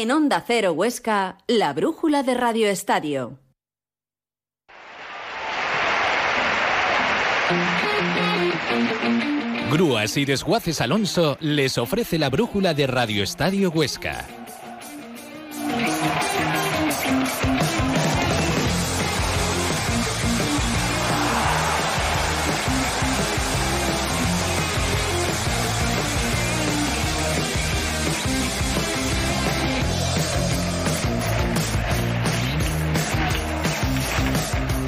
En Onda Cero Huesca, la brújula de Radio Estadio. Grúas y Desguaces Alonso les ofrece la brújula de Radio Estadio Huesca.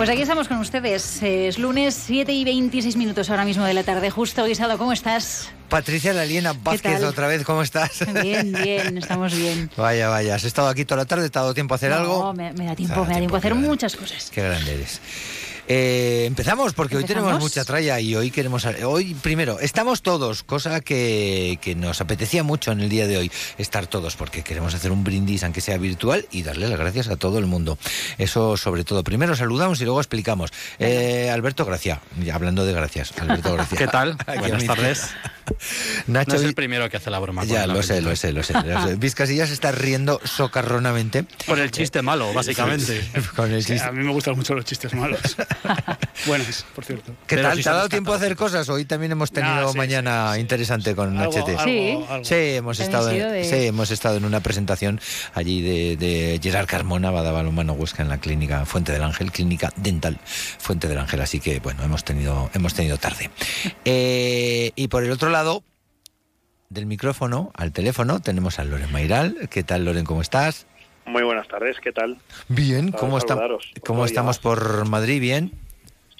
Pues aquí estamos con ustedes. Es lunes 7 y 26 minutos ahora mismo de la tarde. Justo, Guisado, ¿cómo estás? Patricia Laliena Vázquez, otra vez, ¿cómo estás? Bien, bien, estamos bien. Vaya, vaya, ¿has estado aquí toda la tarde? ¿Te ha dado tiempo a hacer algo? No, me, da tiempo, me da tiempo a hacer muchas cosas. Qué grande eres. Eh, empezamos porque hoy tenemos mucha tralla y hoy queremos. Hoy, primero, estamos todos, cosa que, que, nos apetecía mucho en el día de hoy, estar todos, porque queremos hacer un brindis, aunque sea virtual, y darle las gracias a todo el mundo. Eso, sobre todo. Primero saludamos y luego explicamos. Eh, Alberto Gracia, hablando de gracias. Alberto Gracia. ¿Qué tal? Buenas tardes. Nacho, no es el primero que hace la broma. Ya, lo sé, lo sé, lo sé, Vizcasillas se está riendo socarronamente. Por el chiste malo, básicamente. Con el chiste. A mí me gustan mucho los chistes malos. Buenas, por cierto. ¿Qué tal? ¿Te ha dado tiempo a hacer cosas? Hoy también hemos tenido mañana interesante con Nachete. Sí, sí, hemos estado, en, sí, hemos estado en una presentación allí de, de Gerard Carmona, Badabalomano Huesca, en la clínica Fuente del Ángel, clínica dental Fuente del Ángel. Así que, bueno, hemos tenido, hemos tenido tarde. Eh, y por el otro lado, del micrófono al teléfono tenemos a Loren Mairal. ¿Qué tal, Loren? ¿Cómo estás? Muy buenas tardes, ¿qué tal? Bien, ¿cómo, ¿cómo estamos por Madrid? ¿Bien?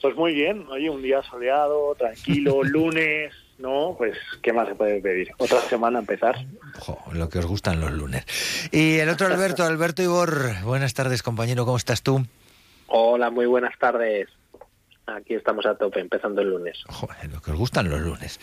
Pues muy bien, hoy un día soleado, tranquilo, lunes, ¿no? Pues, ¿qué más se puede pedir? Otra semana a empezar. lo que os gustan los lunes. Y el otro Alberto, Alberto Ibor, buenas tardes, compañero, ¿cómo estás tú? Hola, muy buenas tardes. Aquí estamos a tope, empezando el lunes. Joder, lo que os gustan los lunes.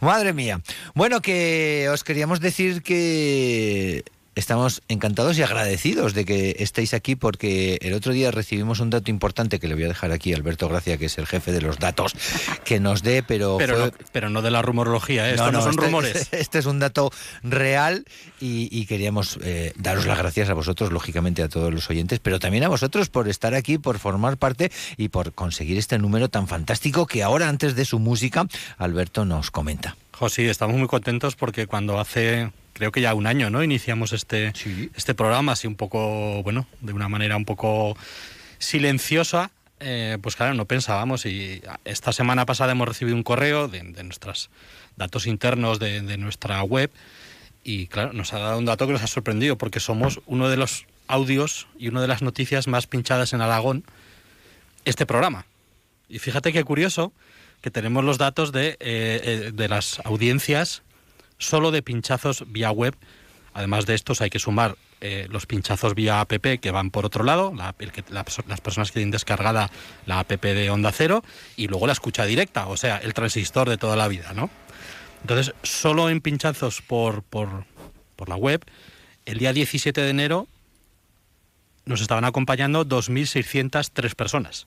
Madre mía. Bueno, que os queríamos decir que estamos encantados y agradecidos de que estéis aquí porque el otro día recibimos un dato importante que le voy a dejar aquí a Alberto Gracia, que es el jefe de los datos, que nos dé, pero... Pero, no, pero no de la rumorología, ¿eh? no, son este, rumores. Este es un dato real y, queríamos eh, daros las gracias a vosotros, lógicamente a todos los oyentes, pero también a vosotros por estar aquí, por formar parte y por conseguir este número tan fantástico que ahora, antes de su música, Alberto nos comenta. José, estamos muy contentos porque cuando hace creo que ya un año, ¿no? Iniciamos este, este programa así un poco, bueno, de una manera un poco silenciosa. Eh, pues claro, no pensábamos y esta semana pasada hemos recibido un correo de, nuestros datos internos de, nuestra web y claro, nos ha dado un dato que nos ha sorprendido porque somos uno de los audios y una de las noticias más pinchadas en Aragón este programa. Y fíjate qué curioso que tenemos los datos de, eh, eh, de las audiencias solo de pinchazos vía web. Además de estos hay que sumar eh, los pinchazos vía app que van por otro lado, las personas que tienen descargada la app de Onda Cero y luego la escucha directa, o sea, el transistor de toda la vida, ¿no? Entonces, solo en pinchazos por, por, por la web, el día 17 de enero nos estaban acompañando 2.603 personas.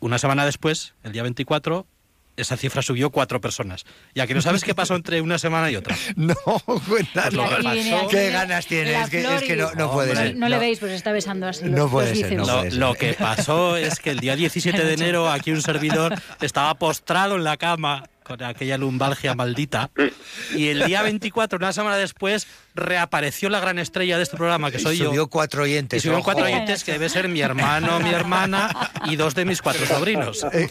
Una semana después, el día 24, esa cifra subió cuatro personas. Ya que no sabes qué pasó entre una semana y otra. No, cuéntalo. ¿Qué ganas tienes? Es que, no, puede ser. No, le veis, pues está besando así. No puede ser. Lo, que pasó es que el día 17 de enero aquí un servidor estaba postrado en la cama con aquella lumbalgia maldita. Y el día 24, una semana después, reapareció la gran estrella de este programa, que soy yo. Subió cuatro oyentes. Y subió cuatro oyentes, que debe ser mi hermano, mi hermana y dos de mis cuatro sobrinos. Eh,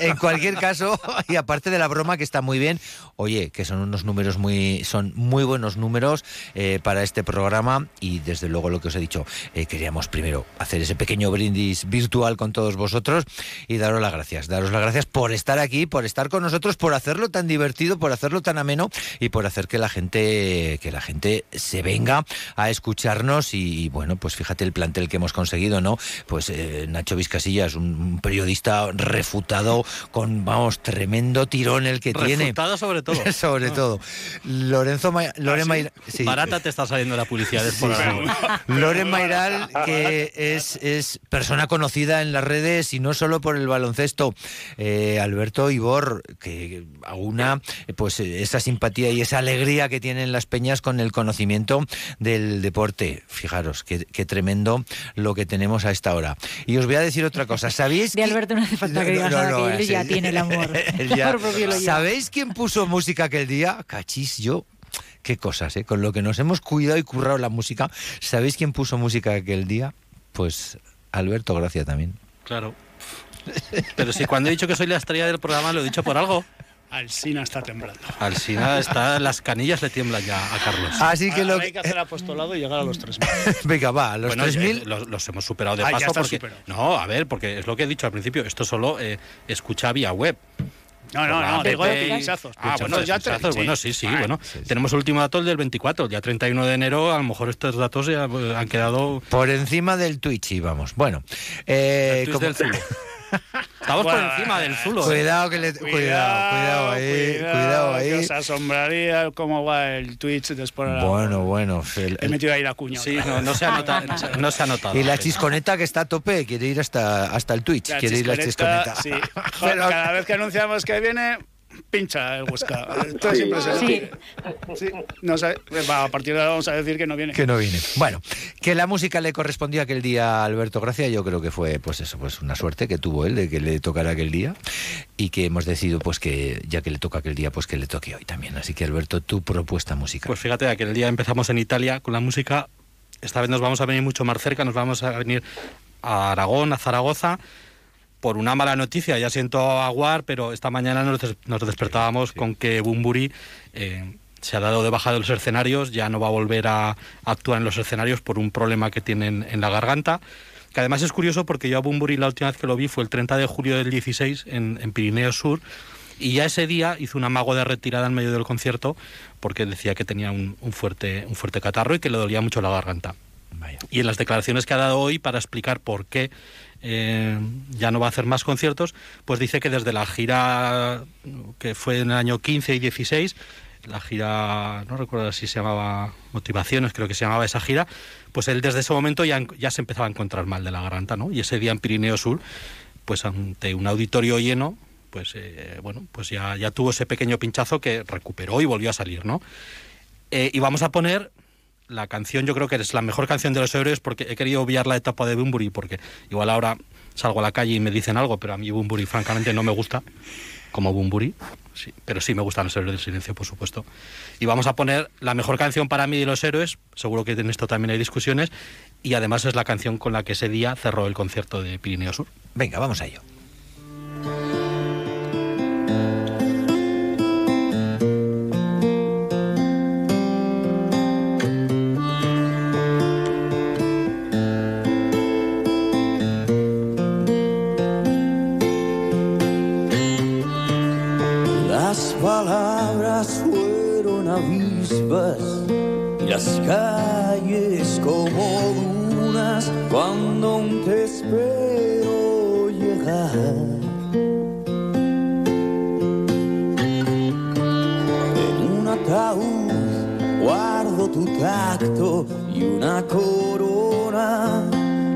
en cualquier caso, y aparte de la broma, que está muy bien, oye, que son unos números muy, son muy buenos números eh, para este programa y desde luego lo que os he dicho, eh, queríamos primero hacer ese pequeño brindis virtual con todos vosotros y daros las gracias, daros las gracias por estar aquí, por estar con nosotros por hacerlo tan divertido, por hacerlo tan ameno y por hacer que la gente, que la gente se venga a escucharnos y, bueno, pues fíjate el plantel que hemos conseguido, ¿no? Pues eh, Nacho Vizcasillas, un periodista refutado con, vamos, tremendo tirón el que tiene. Refutado sobre todo. sobre todo. Lorenzo Ma Loren ah, Barata te está saliendo la publicidad por Loren Mairal, que es, es persona conocida en las redes y no solo por el baloncesto. Eh, Alberto Ibor, que aúna pues esa simpatía y esa alegría que tienen las peñas con el conocimiento del deporte. Fijaros, qué, qué tremendo lo que tenemos a esta hora. Y os voy a decir otra cosa. ¿Sabéis De que- Alberto no hace falta que digas nada, que él ya tiene el amor. Ya-. ¿Sabéis quién puso música aquel día? Cachis, yo. Qué cosas, ¿eh? Con lo que nos hemos cuidado y currado la música. ¿Sabéis quién puso música aquel día? Pues Alberto Gracia también. Claro. Pero si cuando he dicho que soy la estrella del programa lo he dicho por algo. Alsina está temblando. Al final está, las canillas le tiemblan ya a Carlos. Así que Ahora lo hay que hacer apostolado y llegar a los 3.000. Venga, va, a los Bueno, 3.000. eh, los, los hemos superado de Ah, paso porque superado. no, a ver, porque es lo que he dicho al principio, esto solo eh, escucha vía web. No, no, no, digo de pinchazos. Ah, bueno, Pinchazos de ya pinchazos, te- bueno, sí, sí, Ah, bueno. sí, sí. Tenemos el último dato el del 24, el día 31 de enero, a lo mejor estos datos ya eh, han quedado Por encima del Twitch íbamos. Bueno, eh, el como- del. Estamos Bueno, por encima del Zulo. ¿eh? cuidado, que le, cuidado, cuidado ahí, cuidado, que ahí. os asombraría cómo va el Twitch después de la... Bueno, bueno. el- He metido ahí la cuña. Sí, no, se ha notado. No se ha notado. y la chisconeta que está a tope quiere ir hasta, hasta el Twitch. La quiere ir la chisconeta, chisconeta. sí. Joder, Pero- cada vez que anunciamos que viene, pincha el Huesca. Esto. Sí. No sé, va, a partir de ahora vamos a decir que no viene. que no viene. Bueno, que la música le correspondió aquel día a Alberto Gracia, yo creo que fue pues eso, pues una suerte que tuvo él de que le tocara aquel día y que hemos decidido pues que ya que le toca aquel día pues que le toque hoy también. Así que Alberto, tu propuesta musical. Pues fíjate, aquel día empezamos en Italia con la música. Esta vez nos vamos a venir mucho más cerca, nos vamos a venir a Aragón, a Zaragoza. Por una mala noticia, ya siento aguar, pero esta mañana nos, des- nos despertábamos con que Bumburi eh, se ha dado de baja de los escenarios, ya no va a volver a actuar en los escenarios por un problema que tiene en, la garganta. Que además es curioso porque yo a Bumburi la última vez que lo vi fue el 30 de julio del 16 en, en Pirineos Sur. Y ya ese día hizo un amago de retirada en medio del concierto porque decía que tenía un, un fuerte, un fuerte catarro y que le dolía mucho la garganta. Vaya. Y en las declaraciones que ha dado hoy para explicar por qué eh, ya no va a hacer más conciertos, pues dice que desde la gira que fue en el año 15 y 16, la gira, no recuerdo si se llamaba Motivaciones, creo que se llamaba esa gira, pues él desde ese momento ya, ya se empezaba a encontrar mal de la garganta, ¿no? Y ese día en Pirineo Sur, pues ante un auditorio lleno, pues eh, bueno, pues ya, ya tuvo ese pequeño pinchazo que recuperó y volvió a salir, ¿no? Eh, y vamos a poner la canción, yo creo que es la mejor canción de los héroes porque he querido obviar la etapa de Bumburi porque igual ahora salgo a la calle y me dicen algo, pero a mí Bumburi francamente no me gusta como Bumburi, sí, pero sí me gustan los héroes del silencio, por supuesto. Y vamos a poner la mejor canción para mí de los héroes, seguro que en esto también hay discusiones, y además es la canción con la que ese día cerró el concierto de Pirineo Sur. Venga, vamos a ello. Palabras fueron avispas y las calles como dunas cuando aún te espero llegar. En un ataúd guardo tu tacto y una corona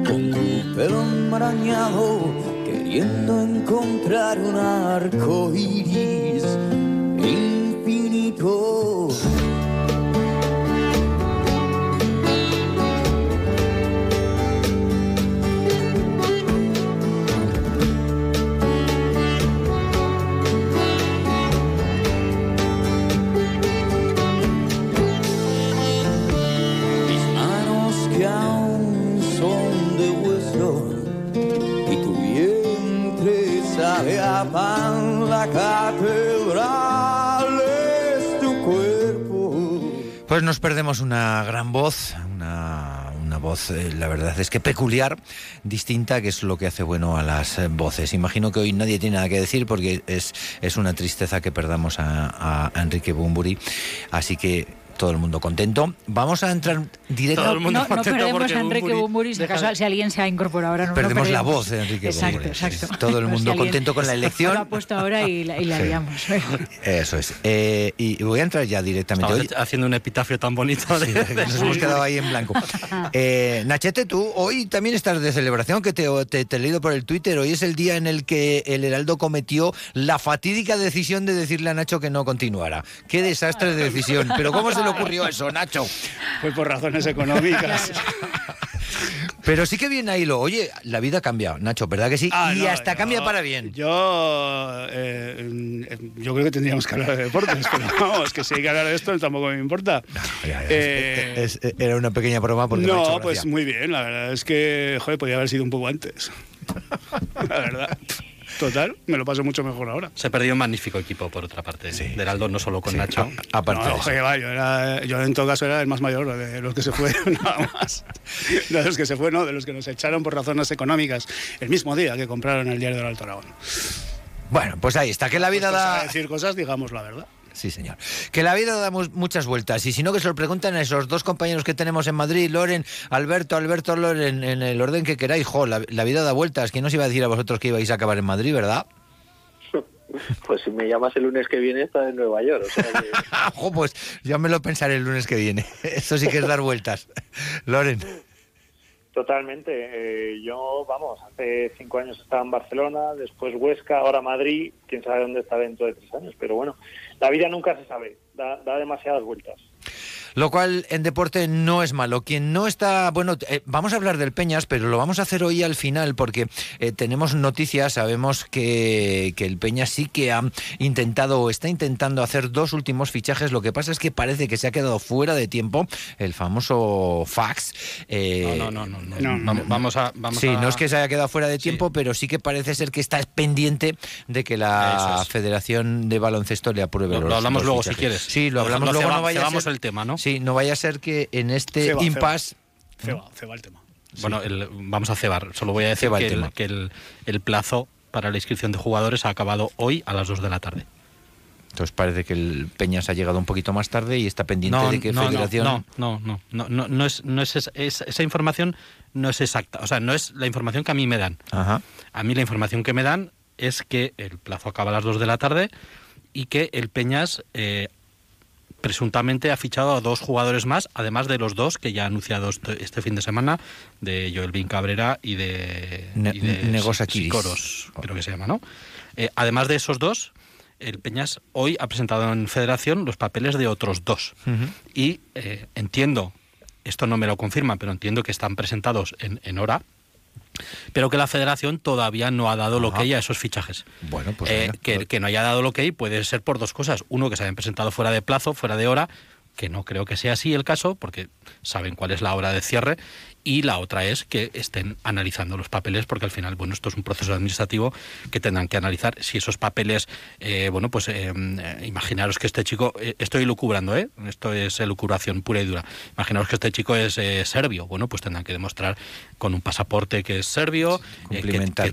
con tu pelo enmarañado queriendo encontrar un arco iris nos perdemos una gran voz, una, una voz, eh, la verdad es que peculiar, distinta, que es lo que hace bueno a las voces. Imagino que hoy nadie tiene nada que decir porque es, es una tristeza que perdamos a- a Enrique Bumburi, así que todo el mundo contento. Vamos a entrar directo. Todo el mundo No, no perdemos a Enrique Bunbury Bumburi, si, deja de- si alguien se ha incorporado ahora. No, no Perdemos la voz de Enrique Exacto, Bumburi, sí, exacto. sí. Todo el mundo si contento con la elección. Lo ha puesto ahora y la, y la Sí. liamos. Eso es. Eh, y voy a entrar ya directamente. Oye, haciendo un epitafio tan bonito. de- Sí, nos hemos quedado ahí en blanco. Eh, Nachete, tú hoy también estás de celebración, que te, te- te he leído por el Twitter. Hoy es el día en el que el Heraldo cometió la fatídica decisión de decirle a Nacho que no continuara. Qué desastre de decisión. Pero ¿cómo se le ocurrió eso, Nacho? Fue por razones económicas. Pero sí que viene ahí lo, oye, la vida cambia, Nacho, ¿verdad que sí? Ah, y no, hasta yo- cambia para bien. Yo, eh, mm, yo creo que tendríamos que hablar de deportes, pero vamos, que si hay que hablar de esto tampoco me importa. Ya, ya, Eh, es- es- era una pequeña broma porque me ha no, pues muy bien, la verdad es que, joder, podía haber sido un poco antes. La verdad. Total, me lo paso mucho mejor ahora. Se perdió un magnífico equipo, por otra parte, Sí, de Heraldo, no solo con Sí, Nacho. a- aparte no, joder, va, yo, era, yo en todo caso era el más mayor de los que se fueron, nada más. De los que se fueron, no, de los que nos echaron por razones económicas el mismo día que compraron el diario del Alto Aragón. Bueno, pues ahí está, que la vida Pues da... decir cosas, digamos la verdad. Sí, señor. Que la vida da mu- muchas vueltas. Y si no, que se lo preguntan a esos dos compañeros que tenemos en Madrid, Loren, Alberto, Alberto, Loren, en el orden que queráis. Jo, la, la vida da vueltas. ¿Quién os iba a decir a vosotros que ibais a acabar en Madrid, verdad? Pues si me llamas el lunes que viene, está en Nueva York. O sea que- pues ya me lo pensaré el lunes que viene. Eso sí que es dar vueltas. Loren. Totalmente. Eh, yo, vamos, hace cinco años estaba en Barcelona, después Huesca, ahora Madrid. Quién sabe dónde está dentro de tres años. Pero bueno, la vida nunca se sabe. Da, da demasiadas vueltas. Lo cual en deporte no es malo. Quien no está, bueno, eh, vamos a hablar del Peñas, pero lo vamos a hacer hoy al final porque eh, tenemos noticias, sabemos que, que el Peñas sí que ha intentado o está intentando hacer dos últimos fichajes. Lo que pasa es que parece que se ha quedado fuera de tiempo el famoso fax. eh, No, no, no, no, No, no. Vamos, vamos a. Vamos Sí, a- no es que se haya quedado fuera de Sí. tiempo, pero sí que parece ser que está pendiente de que la es. Federación de Baloncesto le apruebe Lo, los lo hablamos los luego si quieres. Sí, lo hablamos luego. no vaya a cebamos ser- el tema, ¿no? Sí, no vaya a ser que en este Ceba, impasse Ceba, ceba el tema. Bueno, el- vamos a cebar. Solo voy a decir el que, tema. el, que el- el plazo para la inscripción de jugadores ha acabado hoy a las 2 de la tarde. Entonces parece que el Peñas ha llegado un poquito más tarde y está pendiente de que no, Federación. no, no, no, no, no, no es, no es, es- es- esa información no es exacta. O sea, no es la información que a mí me dan. Ajá. A mí la información que me dan es que el plazo acaba a las 2 de la tarde y que el Peñas eh, presuntamente ha fichado a dos jugadores más, además de los dos que ya ha anunciado este, este fin de semana, de Joel Bin Cabrera y de, Ne- y de creo que se llama, ¿no? Eh, además de esos dos, el Peñas hoy ha presentado en Federación los papeles de otros dos. Y eh, entiendo, esto no me lo confirma, pero entiendo que están presentados en, en hora, pero que la federación todavía no ha dado lo que hay a esos fichajes. Bueno, pues Eh, que, que no haya dado lo que hay puede ser por dos cosas. Uno, que se hayan presentado fuera de plazo, fuera de hora, que no creo que sea así el caso, porque saben cuál es la hora de cierre. Y la otra es que estén analizando los papeles, porque al final, bueno, esto es un proceso administrativo que tendrán que analizar si esos papeles, eh, bueno, pues eh, eh, imaginaros que este chico, eh, estoy lucubrando, ¿eh? Esto es elucubración pura y dura. Imaginaros que este chico es serbio, bueno, pues tendrán que demostrar con un pasaporte que es serbio, que-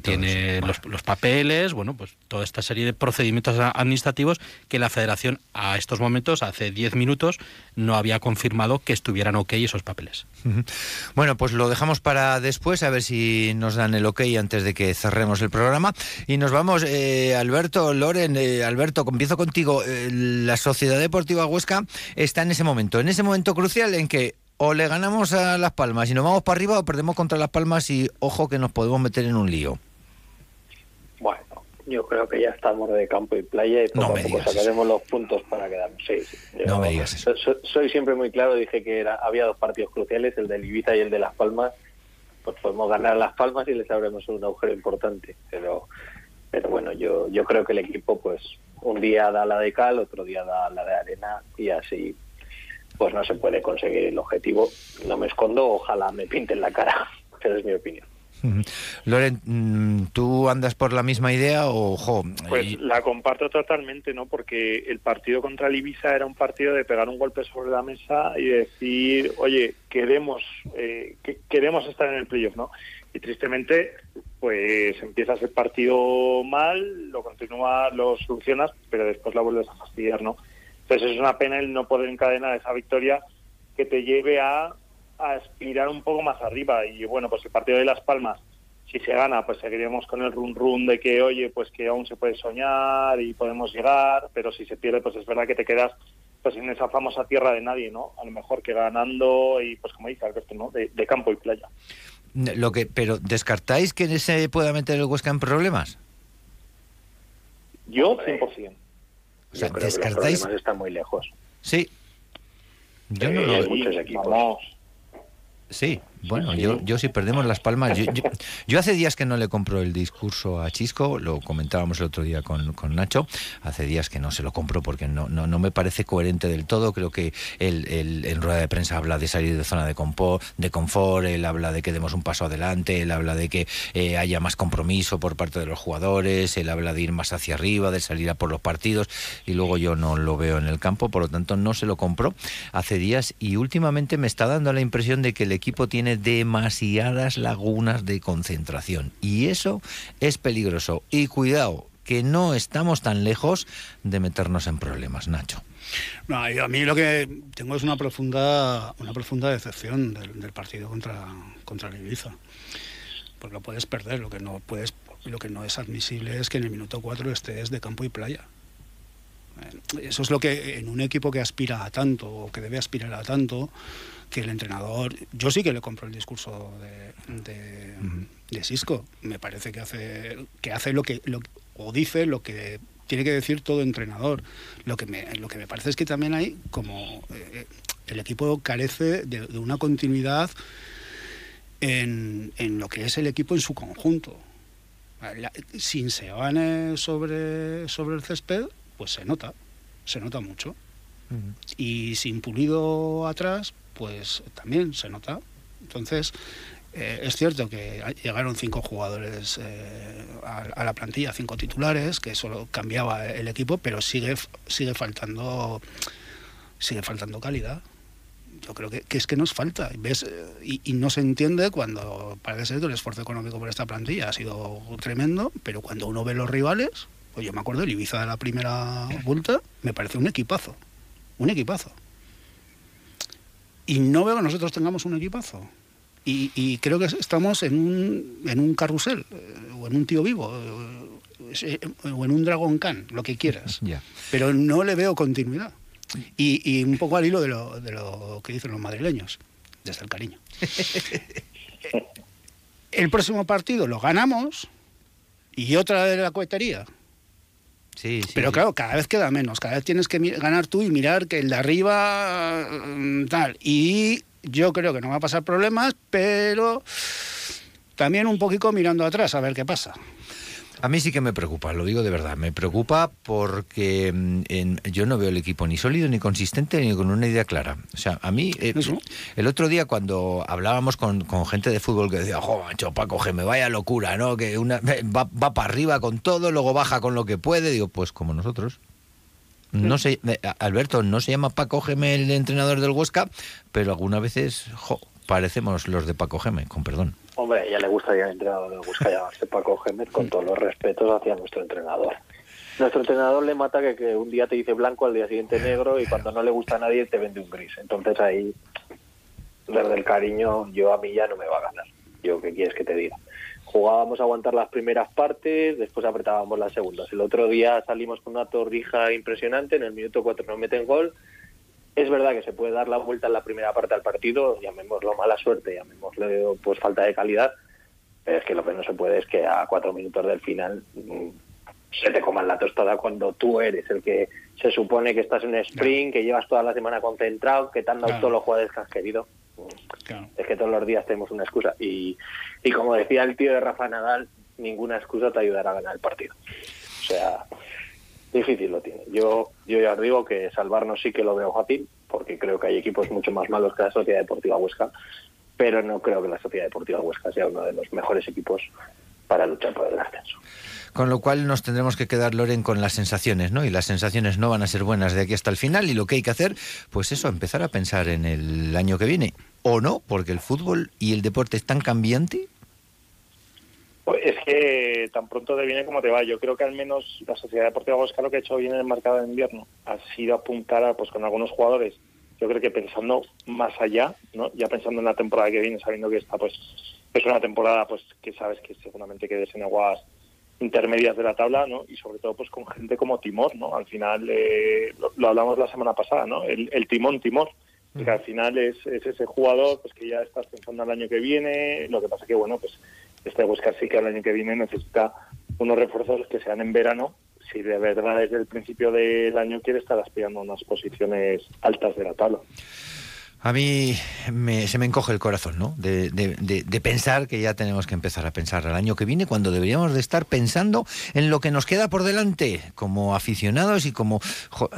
tiene los, los papeles, bueno, pues toda esta serie de procedimientos administrativos que la federación a estos momentos, hace 10 minutos, no había confirmado que estuvieran ok esos papeles. Ujú. Pues lo dejamos para después, a ver si nos dan el ok antes de que cerremos el programa. Y nos vamos, eh, Alberto, Loren, eh, Alberto, empiezo contigo. Eh, la Sociedad Deportiva Huesca está en ese momento, en ese momento crucial en que o le ganamos a Las Palmas y nos vamos para arriba o perdemos contra Las Palmas y ojo que nos podemos meter en un lío. Yo creo que ya estamos de campo y playa y poco a poco sacaremos los puntos para quedarnos. Sí, sí. Yo No me digas eso. soy siempre muy claro, dije que era, había dos partidos cruciales, el del Ibiza y el de Las Palmas. Pues podemos ganar a Las Palmas y les abremos un agujero importante. Pero pero bueno, yo yo creo que el equipo pues un día da la de cal, otro día da la de arena y así pues no se puede conseguir el objetivo. No me escondo, ojalá me pinten la cara, pero es mi opinión. Loren, mm, ¿tú andas por la misma idea o, ojo? Pues la comparto totalmente, ¿no? Porque el partido contra el Ibiza era un partido de pegar un golpe sobre la mesa y decir, oye, queremos, eh, que- queremos estar en el playoff, ¿no? Y tristemente, pues empiezas el partido mal, lo continúas, lo solucionas, pero después la vuelves a fastidiar, ¿no? Entonces es una pena el no poder encadenar esa victoria que te lleve a aspirar un poco más arriba. Y bueno, pues el partido de Las Palmas, si se gana, pues seguiremos con el run run de que, oye, pues que aún se puede soñar y podemos llegar, pero si se pierde, pues es verdad que te quedas pues en esa famosa tierra de nadie, ¿no? A lo mejor que ganando y pues como dice Alberto, ¿no? De, de campo y playa. Lo que, pero ¿descartáis que se pueda meter el Huesca en problemas? Yo, 100%. O sea, Yo creo que los ¿descartáis? problemas están muy lejos. Sí. Yo no Eh, lo hay veo. muchos equipos. Vamos. Sí, bueno, yo, yo si perdemos las palmas, yo, yo, yo hace días que no le compro el discurso a Chisco, lo comentábamos el otro día con, con Nacho, hace días que no se lo compro porque no, no, no me parece coherente del todo, creo que él, él en rueda de prensa habla de salir de zona de, compo, de confort, él habla de que demos un paso adelante, él habla de que eh, haya más compromiso por parte de los jugadores, él habla de ir más hacia arriba, de salir a por los partidos y luego yo no lo veo en el campo, por lo tanto no se lo compro hace días y últimamente me está dando la impresión de que el equipo tiene demasiadas lagunas de concentración y eso es peligroso. Y cuidado, que no estamos tan lejos de meternos en problemas, Nacho. A mí lo que tengo es una profunda, una profunda decepción del, del partido contra, contra el Ibiza. Porque lo puedes perder, lo que no puedes, lo que no es admisible es que en el minuto 4 estés de campo y playa. Eh, Eso es lo que en un equipo que aspira a tanto o que debe aspirar a tanto, que el entrenador, yo sí que le compro el discurso de, de, de Sisco. Me parece que hace, que hace lo que, lo, o dice lo que tiene que decir todo entrenador. Lo que me, lo que me parece es que también hay como eh, el equipo carece de, de una continuidad en, en, lo que es el equipo en su conjunto. La, sin Seoane sobre, sobre el césped, pues se nota, se nota mucho. Y sin Pulido atrás, pues también se nota. Entonces, eh, es cierto que llegaron cinco jugadores eh, a, la plantilla, cinco titulares, que solo cambiaba el equipo, pero sigue, sigue faltando sigue faltando calidad. Yo creo que, es que nos falta. ¿ves? Y, no se entiende cuando parece ser que el esfuerzo económico por esta plantilla ha sido tremendo, pero cuando uno ve los rivales, pues yo me acuerdo del Ibiza de la primera vuelta, me parece un equipazo. Un equipazo. Y no veo que nosotros tengamos un equipazo. Y, y, creo que estamos en un, en un carrusel, o en un tío vivo, o en un Dragon Khan, lo que quieras. Yeah. Pero no le veo continuidad. Y, y, un poco al hilo de lo, de lo que dicen los madrileños, desde el cariño. el próximo partido lo ganamos y otra de la cohetería. Sí, sí, Pero claro, cada vez queda menos. Cada vez tienes que ganar tú y mirar que el de arriba mm, tal. Y yo creo que no va a pasar problemas, pero también un poquito mirando atrás a ver qué pasa. A mí sí que me preocupa, lo digo de verdad. Me preocupa porque mm, en, yo no veo el equipo ni sólido, ni consistente, ni con una idea clara. O sea, a mí, eh, el otro día cuando hablábamos con, con, gente de fútbol que decía, jo, macho, Paco, me vaya locura, ¿no? Que una, va, va para arriba con todo, luego baja con lo que puede. Digo, pues como nosotros. No sé, Alberto, no se llama Paco Geme el entrenador del Huesca, pero algunas veces, jo, parecemos los de Paco Geme, con perdón. Hombre, ya le gustaría al entrenador le gusta llamarse Paco Gémez con todos los respetos hacia nuestro entrenador. Nuestro entrenador le mata que, que, un día te dice blanco, al día siguiente negro y cuando no le gusta a nadie te vende un gris. Entonces ahí, desde el cariño, yo a mí ya no me va a ganar. Yo, ¿qué quieres que te diga? Jugábamos a aguantar las primeras partes, después apretábamos las segundas. El otro día salimos con una torrija impresionante, en el minuto 4 nos meten gol es verdad que se puede dar la vuelta en la primera parte al partido, llamémoslo mala suerte, llamémoslo pues falta de calidad, pero es que lo que no se puede es que a cuatro minutos del final mmm, se te coman la tostada cuando tú eres el que se supone que estás en sprint, que llevas toda la semana concentrado, que te han dado claro. todos los jugadores que has querido. Claro. Es que todos los días tenemos una excusa. Y, y como decía el tío de Rafa Nadal, ninguna excusa te ayudará a ganar el partido. O sea, difícil lo tiene. Yo, yo ya os digo que salvarnos sí que lo veo fácil, porque creo que hay equipos mucho más malos que la Sociedad Deportiva Huesca, pero no creo que la Sociedad Deportiva Huesca sea uno de los mejores equipos para luchar por el ascenso. Con lo cual nos tendremos que quedar, Loren, con las sensaciones, ¿no? Y las sensaciones no van a ser buenas de aquí hasta el final. Y lo que hay que hacer, pues eso, empezar a pensar en el año que viene. O no, porque el fútbol y el deporte es tan cambiante es que tan pronto te viene como te va. Yo creo que al menos la Sociedad Deportiva Huesca lo que ha hecho bien en el mercado de invierno ha sido apuntar a, pues con algunos jugadores yo creo que pensando más allá, ¿no? Ya pensando en la temporada que viene, sabiendo que esta pues es una temporada pues que sabes que seguramente quedes en aguas intermedias de la tabla, ¿no? Y sobre todo pues con gente como Timor, ¿no? Al final eh, lo, hablamos la semana pasada, ¿no? El, Timón Timor, que al final es, ese jugador pues que ya estás pensando el año que viene, lo que pasa que bueno, pues este Huesca sí que el año que viene necesita unos refuerzos que sean en verano si de verdad desde el principio del año quiere estar aspirando a unas posiciones altas de la tabla. A mí se me encoge el corazón, ¿no? De, pensar que ya tenemos que empezar a pensar el año que viene cuando deberíamos de estar pensando en lo que nos queda por delante como aficionados y como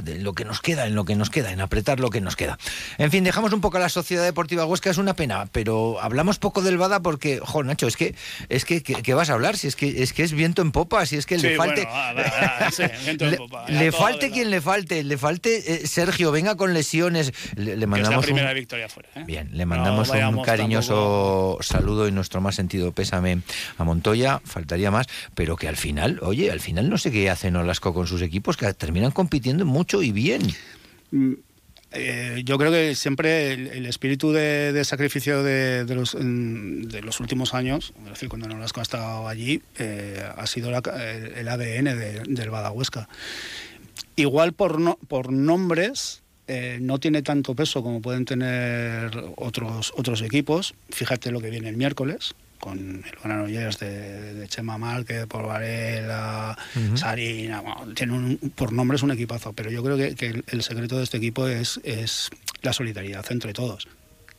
lo que nos queda, en lo que nos queda, en apretar lo que nos queda. En fin, dejamos un poco a la Sociedad Deportiva Huesca, es una pena, pero hablamos poco del Bada porque, jo, Nacho, es que es que, ¿qué vas a hablar? Si es que es que es viento en popa, si es que le falte le, falte quien le falte, le falte eh, Sergio, venga con lesiones, le, mandamos victoria fuera. ¿eh? Bien, le mandamos un cariñoso saludo y nuestro más sentido pésame a Montoya, faltaría más, pero que al final, oye, al final no sé qué hacen Olasco con sus equipos, que terminan compitiendo mucho y bien. Mm, eh, yo creo que siempre el, espíritu de, sacrificio de, los, de, los, últimos años, es decir, cuando Nolasco ha estado allí, eh, ha sido el, ADN del Badahuesca. Igual por, no, por nombres, eh, no tiene tanto peso como pueden tener otros, otros equipos. Fíjate lo que viene el miércoles, con el Granollers de, de Chema Márquez, por Varela, Sarina, tiene un, por nombres un equipazo, pero yo creo que, el, secreto de este equipo es, es la solidaridad entre todos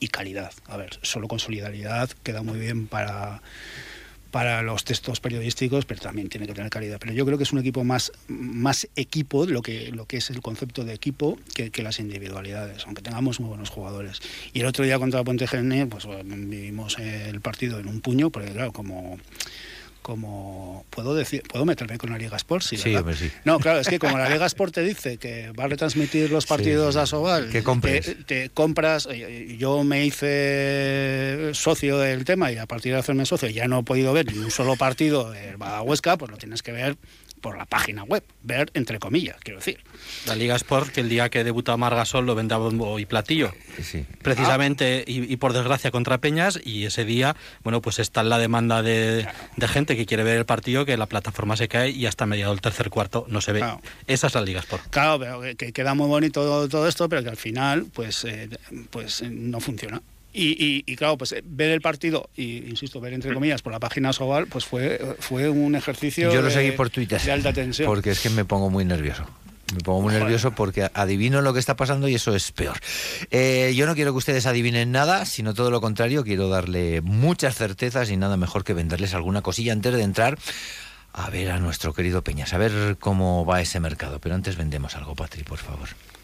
y calidad. A ver, solo con solidaridad queda muy bien para para los textos periodísticos, pero también tiene que tener calidad. Pero yo creo que es un equipo más, más equipo, lo que, lo que es el concepto de equipo, que, las individualidades, aunque tengamos muy buenos jugadores. Y el otro día contra Ponte Gene, pues vivimos el partido en un puño, porque claro, como como puedo decir, puedo meterme con la Liga Sport, sí, sí, No, claro, es que como la Liga Sport te dice que va a retransmitir los partidos de Asobal, que compres. Te, compras, yo me hice socio del tema y a partir de hacerme socio ya no he podido ver ni un solo partido del Badahuesca, pues lo tienes que ver por la página web, ver entre comillas, quiero decir. La Liga Sport, que el día que debuta Margasol lo vende a bombo y platillo, sí. precisamente, y, por desgracia contra Peñas, y ese día, bueno, pues está la demanda de, gente que quiere ver el partido, que la plataforma se cae y hasta mediado el tercer cuarto no se ve. Esa es la Liga Sport. Claro, pero que, queda muy bonito todo, esto, pero que al final, pues, eh, pues no funciona. Y, claro, pues eh, ver el partido, y insisto, ver entre comillas por la página Sobal, pues fue, fue un ejercicio Yo lo seguí por Twitter, de alta tensión. Porque es que me pongo muy nervioso. Me pongo muy nervioso porque adivino lo que está pasando y eso es peor. Eh, yo no quiero que ustedes adivinen nada, sino todo lo contrario, quiero darle muchas certezas y nada mejor que venderles alguna cosilla antes de entrar a ver a nuestro querido Peñas, a ver cómo va ese mercado. Pero antes vendemos algo, Patri, por favor.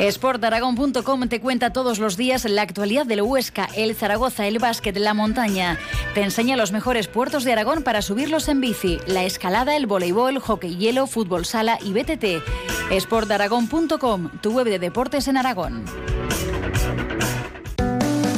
Sportaragón.com te cuenta todos los días la actualidad del Huesca, el Zaragoza, el básquet, la montaña. Te enseña los mejores puertos de Aragón para subirlos en bici, la escalada, el voleibol, hockey hielo, fútbol sala y BTT. Sportaragón.com, tu web de deportes en Aragón.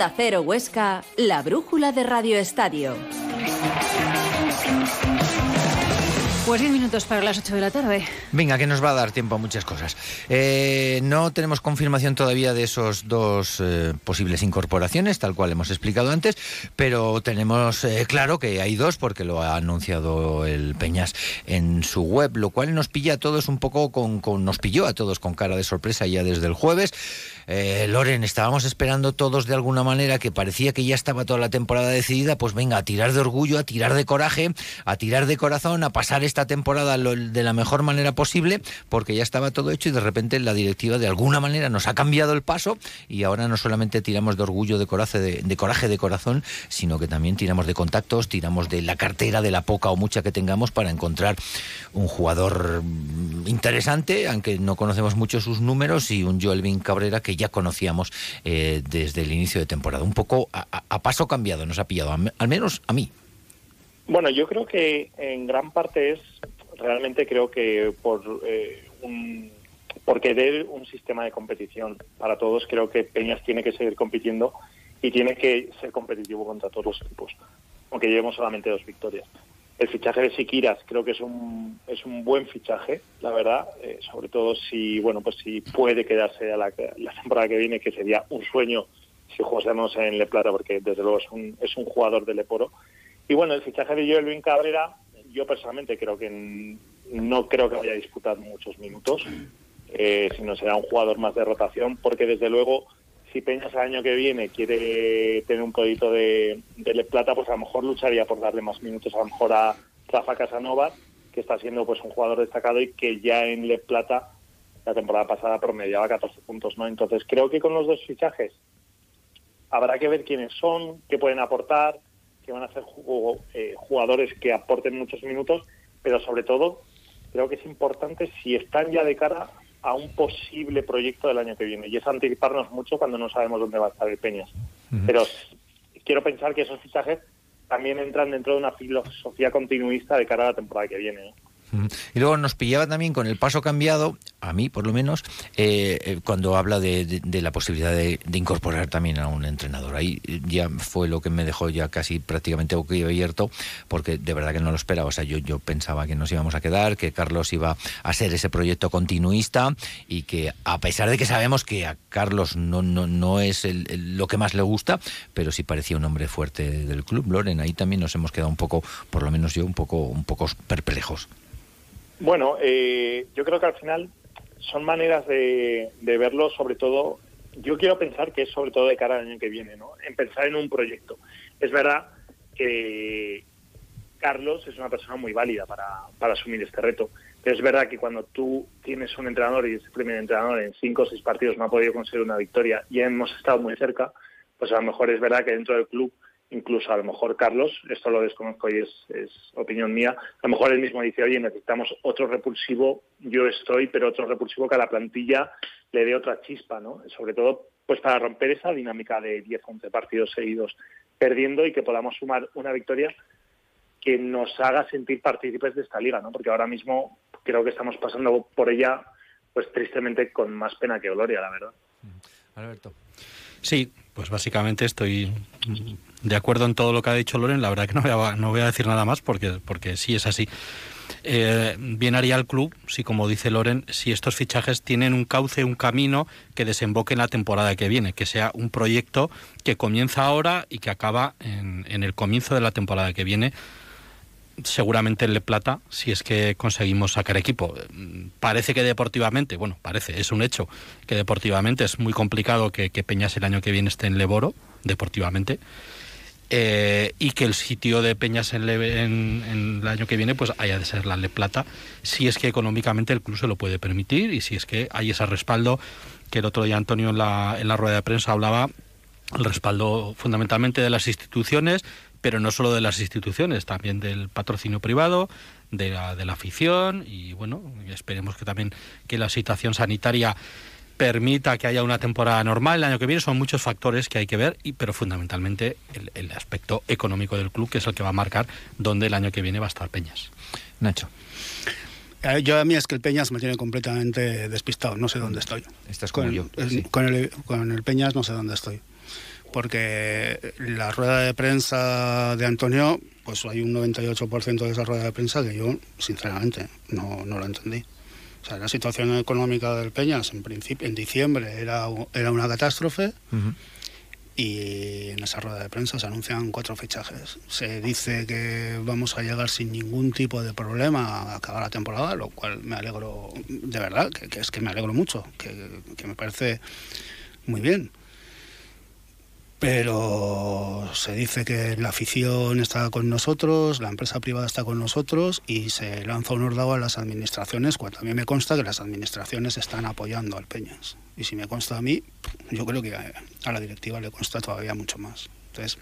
Onda Cero Huesca, la brújula de Radio Estadio. Pues 10 minutos para las 8 de la tarde. Venga, que nos va a dar tiempo a muchas cosas. Eh, no tenemos confirmación todavía de esos dos eh, posibles incorporaciones, tal cual hemos explicado antes, pero tenemos eh, claro que hay dos porque lo ha anunciado el Peñas en su web, lo cual nos pilla a todos un poco con, con nos pilló a todos con cara de sorpresa ya desde el jueves. Eh, Loren, estábamos esperando todos de alguna manera que parecía que ya estaba toda la temporada decidida, pues venga, a tirar de orgullo, a tirar de coraje, a tirar de corazón, a pasar esta temporada de la mejor manera posible, porque ya estaba todo hecho y de repente la directiva de alguna manera nos ha cambiado el paso y ahora no solamente tiramos de orgullo, de coraje, de, de coraje, de corazón, sino que también tiramos de contactos, tiramos de la cartera, de la poca o mucha que tengamos para encontrar un jugador mm, interesante, aunque no conocemos mucho sus números, y un Joelvin Cabrera que ya conocíamos eh, desde el inicio de temporada. Un poco a, paso cambiado nos ha pillado, al menos a mí. Bueno, yo creo que en gran parte es, realmente creo que por eh, un por querer un sistema de competición para todos, creo que Peñas tiene que seguir compitiendo y tiene que ser competitivo contra todos los equipos, aunque llevemos solamente dos victorias. El fichaje de Siquiras creo que es un, es un buen fichaje, la verdad, eh, sobre todo si bueno pues si puede quedarse a la, la, temporada que viene, que sería un sueño si jugásemos en Le Plata, porque desde luego es un, es un jugador de Leporo. Y bueno, el fichaje de Joel Cabrera, yo personalmente creo que no creo que vaya a disputar muchos minutos, eh, sino será un jugador más de rotación, porque desde luego si Peñas el año que viene quiere tener un proyecto de, de Plata, pues a lo mejor lucharía por darle más minutos a lo mejor a Rafa Casanova, que está siendo pues un jugador destacado y que ya en Le Plata la temporada pasada promediaba 14 puntos, ¿no? Entonces creo que con los dos fichajes habrá que ver quiénes son, qué pueden aportar, que van a ser eh, jugadores que aporten muchos minutos, pero sobre todo creo que es importante si están ya de cara a un posible proyecto del año que viene. Y es anticiparnos mucho cuando no sabemos dónde va a estar el Peñas. Pero quiero pensar que esos fichajes también entran dentro de una filosofía continuista de cara a la temporada que viene. Y luego nos pillaba también con el paso cambiado, a mí por lo menos, eh, eh, cuando habla de, la posibilidad de, incorporar también a un entrenador. Ahí ya fue lo que me dejó ya casi prácticamente abierto, porque de verdad que no lo esperaba. O sea, yo, yo pensaba que nos íbamos a quedar, que Carlos iba a ser ese proyecto continuista y que a pesar de que sabemos que a Carlos no, no, no es lo que más le gusta, pero sí parecía un hombre fuerte del club. Loren, ahí también nos hemos quedado un poco, por lo menos yo, un poco, un poco perplejos. Bueno, eh, yo creo que al final son maneras de, verlo, sobre todo, yo quiero pensar que es sobre todo de cara al año que viene, ¿no? En pensar en un proyecto. Es verdad que Carlos es una persona muy válida para, para asumir este reto. Pero es verdad que cuando tú tienes un entrenador y ese primer entrenador en cinco o seis partidos no ha podido conseguir una victoria y hemos estado muy cerca, pues a lo mejor es verdad que dentro del club incluso a lo mejor Carlos, esto lo desconozco y es, es, opinión mía, a lo mejor él mismo dice, oye, necesitamos otro repulsivo, yo estoy, pero otro repulsivo que a la plantilla le dé otra chispa, ¿no? Sobre todo, pues para romper esa dinámica de 10, 11 partidos seguidos perdiendo y que podamos sumar una victoria que nos haga sentir partícipes de esta liga, ¿no? Porque ahora mismo creo que estamos pasando por ella, pues tristemente con más pena que gloria, la verdad. Alberto. Sí, pues básicamente estoy de acuerdo en todo lo que ha dicho Loren. La verdad que no voy a, no voy a decir nada más porque, porque sí es así. Eh, bien haría el club, si como dice Loren, si estos fichajes tienen un cauce, un camino que desemboque en la temporada que viene, que sea un proyecto que comienza ahora y que acaba en, el comienzo de la temporada que viene seguramente el Plata, si es que conseguimos sacar equipo. Parece que deportivamente, bueno, parece, es un hecho, que deportivamente es muy complicado que, Peñas el año que viene esté en Leboro, deportivamente. Eh, y que el sitio de Peñas en, el año que viene pues haya de ser la Le Plata, si es que económicamente el club se lo puede permitir y si es que hay ese respaldo que el otro día Antonio en la, en la rueda de prensa hablaba, el respaldo fundamentalmente de las instituciones, pero no solo de las instituciones, también del patrocinio privado, de la, de la afición y bueno, esperemos que también que la situación sanitaria permita que haya una temporada normal el año que viene. Son muchos factores que hay que ver, y, pero fundamentalmente el, el aspecto económico del club, que es el que va a marcar dónde el año que viene va a estar Peñas. Nacho. Eh, yo a mí es que el Peñas me tiene completamente despistado, no sé dónde estoy. Estás con, yo. Con, el, con el Peñas no sé dónde estoy porque la rueda de prensa de Antonio, pues hay un 98% de esa rueda de prensa que yo, sinceramente, no, no lo entendí. O sea, la situación económica del Peñas, en principio, en diciembre era, era una catástrofe. Y en esa rueda de prensa se anuncian cuatro fichajes. Se dice que vamos a llegar sin ningún tipo de problema a acabar la temporada, lo cual me alegro, de verdad, que, que es que me alegro mucho, que, que me parece muy bien pero se dice que la afición está con nosotros, la empresa privada está con nosotros y se lanza un ordado a las administraciones, cuando a mí me consta que las administraciones están apoyando al Peñas. Y si me consta a mí, yo creo que a la directiva le consta todavía mucho más. Entonces,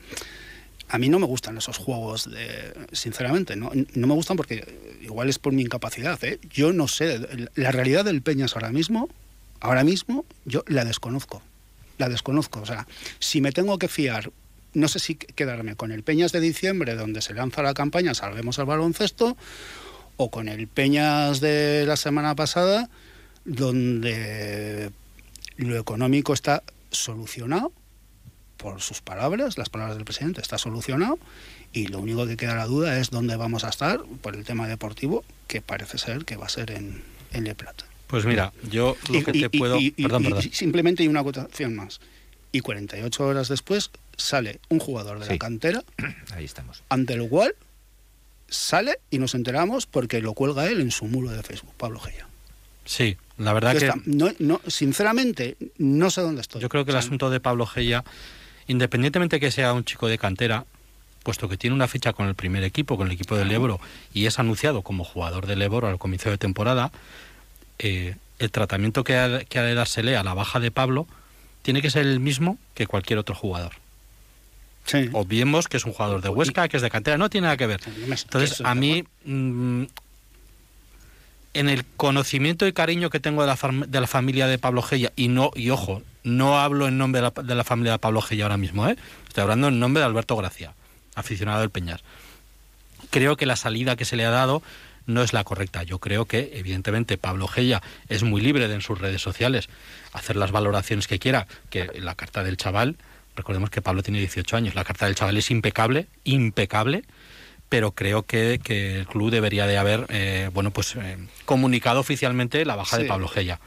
a mí no me gustan esos juegos, de, sinceramente, no, no me gustan porque igual es por mi incapacidad. ¿eh? Yo no sé, la realidad del Peñas ahora mismo, ahora mismo, yo la desconozco la desconozco. O sea, si me tengo que fiar, no sé si quedarme con el Peñas de diciembre, donde se lanza la campaña Salvemos al baloncesto, o con el Peñas de la semana pasada, donde lo económico está solucionado, por sus palabras, las palabras del presidente, está solucionado, y lo único que queda la duda es dónde vamos a estar por el tema deportivo, que parece ser que va a ser en, Le Plata. Pues mira, yo lo que te puedo... perdón, perdón. simplemente hay una acotación más. Y 48 horas después sale un jugador de la cantera. Ahí estamos. Ante lo cual sale y nos enteramos porque lo cuelga él en su muro de Facebook, Pablo Geya. Sí, la verdad que... No, no, sinceramente, no sé dónde estoy. Yo creo que el asunto de Pablo Geya, independientemente que sea un chico de cantera, puesto que tiene una ficha con el primer equipo, con el equipo del Ebro, y es anunciado como jugador del Ebro al comienzo de temporada, eh, el tratamiento que ha, que ha de dársele a la baja de Pablo tiene que ser el mismo que cualquier otro jugador. Sí. Obviemos que es un jugador de Huesca, que es de cantera, no tiene nada que ver. Entonces, a mí, mm, en el conocimiento y cariño que tengo de la, de la familia de Pablo Gella, y no y ojo, no hablo en nombre de la, de la familia de Pablo Gella ahora mismo, ¿eh? estoy hablando en nombre de Alberto Gracia, aficionado del Peñas. Creo que la salida que se le ha dado no es la correcta. Yo creo que, evidentemente, Pablo Gella es muy libre de en sus redes sociales hacer las valoraciones que quiera, que la carta del chaval, recordemos que Pablo tiene 18 años, la carta del chaval es impecable, impecable, pero creo que, el club debería de haber, eh, bueno, pues eh, comunicado oficialmente la baja de Pablo Gella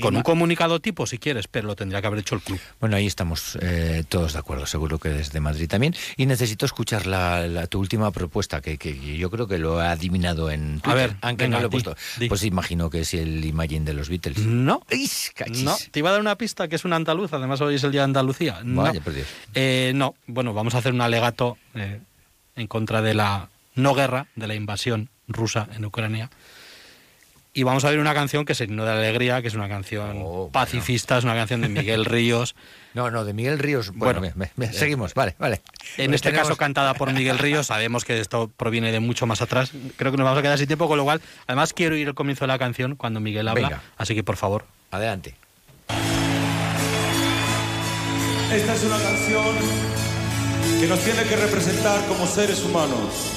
con un comunicado tipo, si quieres, pero lo tendría que haber hecho el club. Bueno, ahí estamos eh, todos de acuerdo, seguro que desde Madrid también. Y necesito escuchar la, tu última propuesta, que, yo creo que lo ha adivinado en Twitter, A ver, aunque no lo he puesto. Pues imagino que es el Imagine de los Beatles. No, no, te iba a dar una pista que es un andaluz, además hoy es el día de Andalucía. No, Vaya, por Dios. Eh, no, bueno, vamos a hacer un alegato eh, en contra de la no guerra, de la invasión rusa en Ucrania y vamos a ver una canción que es el himno de alegría, que es una canción oh, pacifista, es una canción de Miguel Ríos. No, no, de Miguel Ríos. Bueno, eh, seguimos, vale, vale. En este caso cantada por Miguel Ríos, sabemos que esto proviene de mucho más atrás. Creo que nos vamos a quedar sin tiempo, con lo cual, además quiero ir al comienzo de la canción cuando Miguel habla, así que por favor. Adelante. Esta es una canción que nos tiene que representar como seres humanos,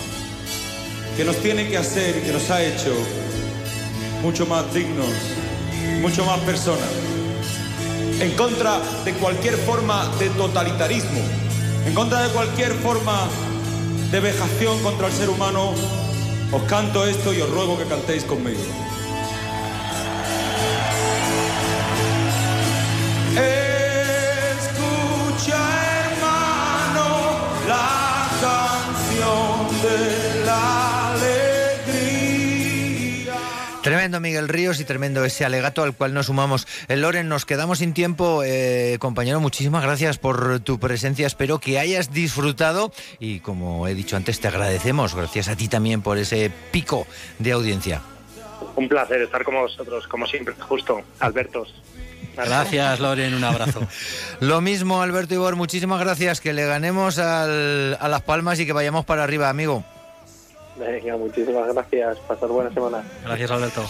que nos tiene que hacer y que nos ha hecho mucho más dignos, mucho más personas. En contra de cualquier forma de totalitarismo, en contra de cualquier forma de vejación contra el ser humano, os canto esto y os ruego que cantéis conmigo. Escucha, Tremendo Miguel Ríos y tremendo ese alegato al cual nos sumamos. El eh, Loren, nos quedamos sin tiempo. Eh, compañero, muchísimas gracias por tu presencia. Espero que hayas disfrutado y como he dicho antes, te agradecemos. Gracias a ti también por ese pico de audiencia. Un placer estar con vosotros, como siempre, justo. Alberto. Gracias, Loren, un abrazo. Lo mismo, Alberto Ibor, muchísimas gracias. Que le ganemos a Las Palmas y que vayamos para arriba, amigo. Venga, muchísimas gracias. Pasar buena semana. Gracias, Alberto.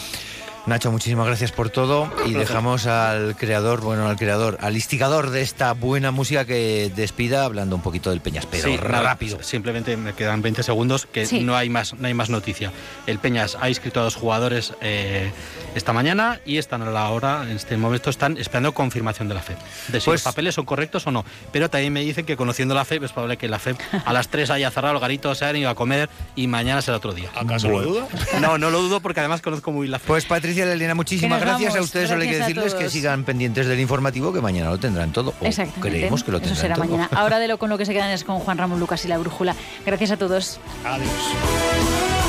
Nacho, muchísimas gracias por todo y dejamos al creador, bueno, al creador, al instigador de esta buena música que despida hablando un poquito del Peñas, pero rápido. simplemente me quedan 20 segundos que no hay más no hay más noticia. El Peñas ha inscrito a dos jugadores eh, esta mañana y están a la hora, en este momento están esperando confirmación de la FEP, de si Pues- los papeles son correctos o no. Pero también me dicen que conociendo la FEP es probable que la FEP a las 3 haya cerrado el garito, se han ido a comer y mañana será otro día. ¿Acaso lo duda? No, no lo dudo porque además conozco muy bien la FEP. Pues Patricia y Elena, muchísimas gracias. A ustedes solo hay que decirles que sigan pendientes del informativo, que mañana lo tendrán todo. O Exactamente. creemos que lo Eso tendrán será todo. mañana. Ahora de lo con lo que se quedan es con Juan Ramón Lucas y la brújula. Gracias a todos. Adiós.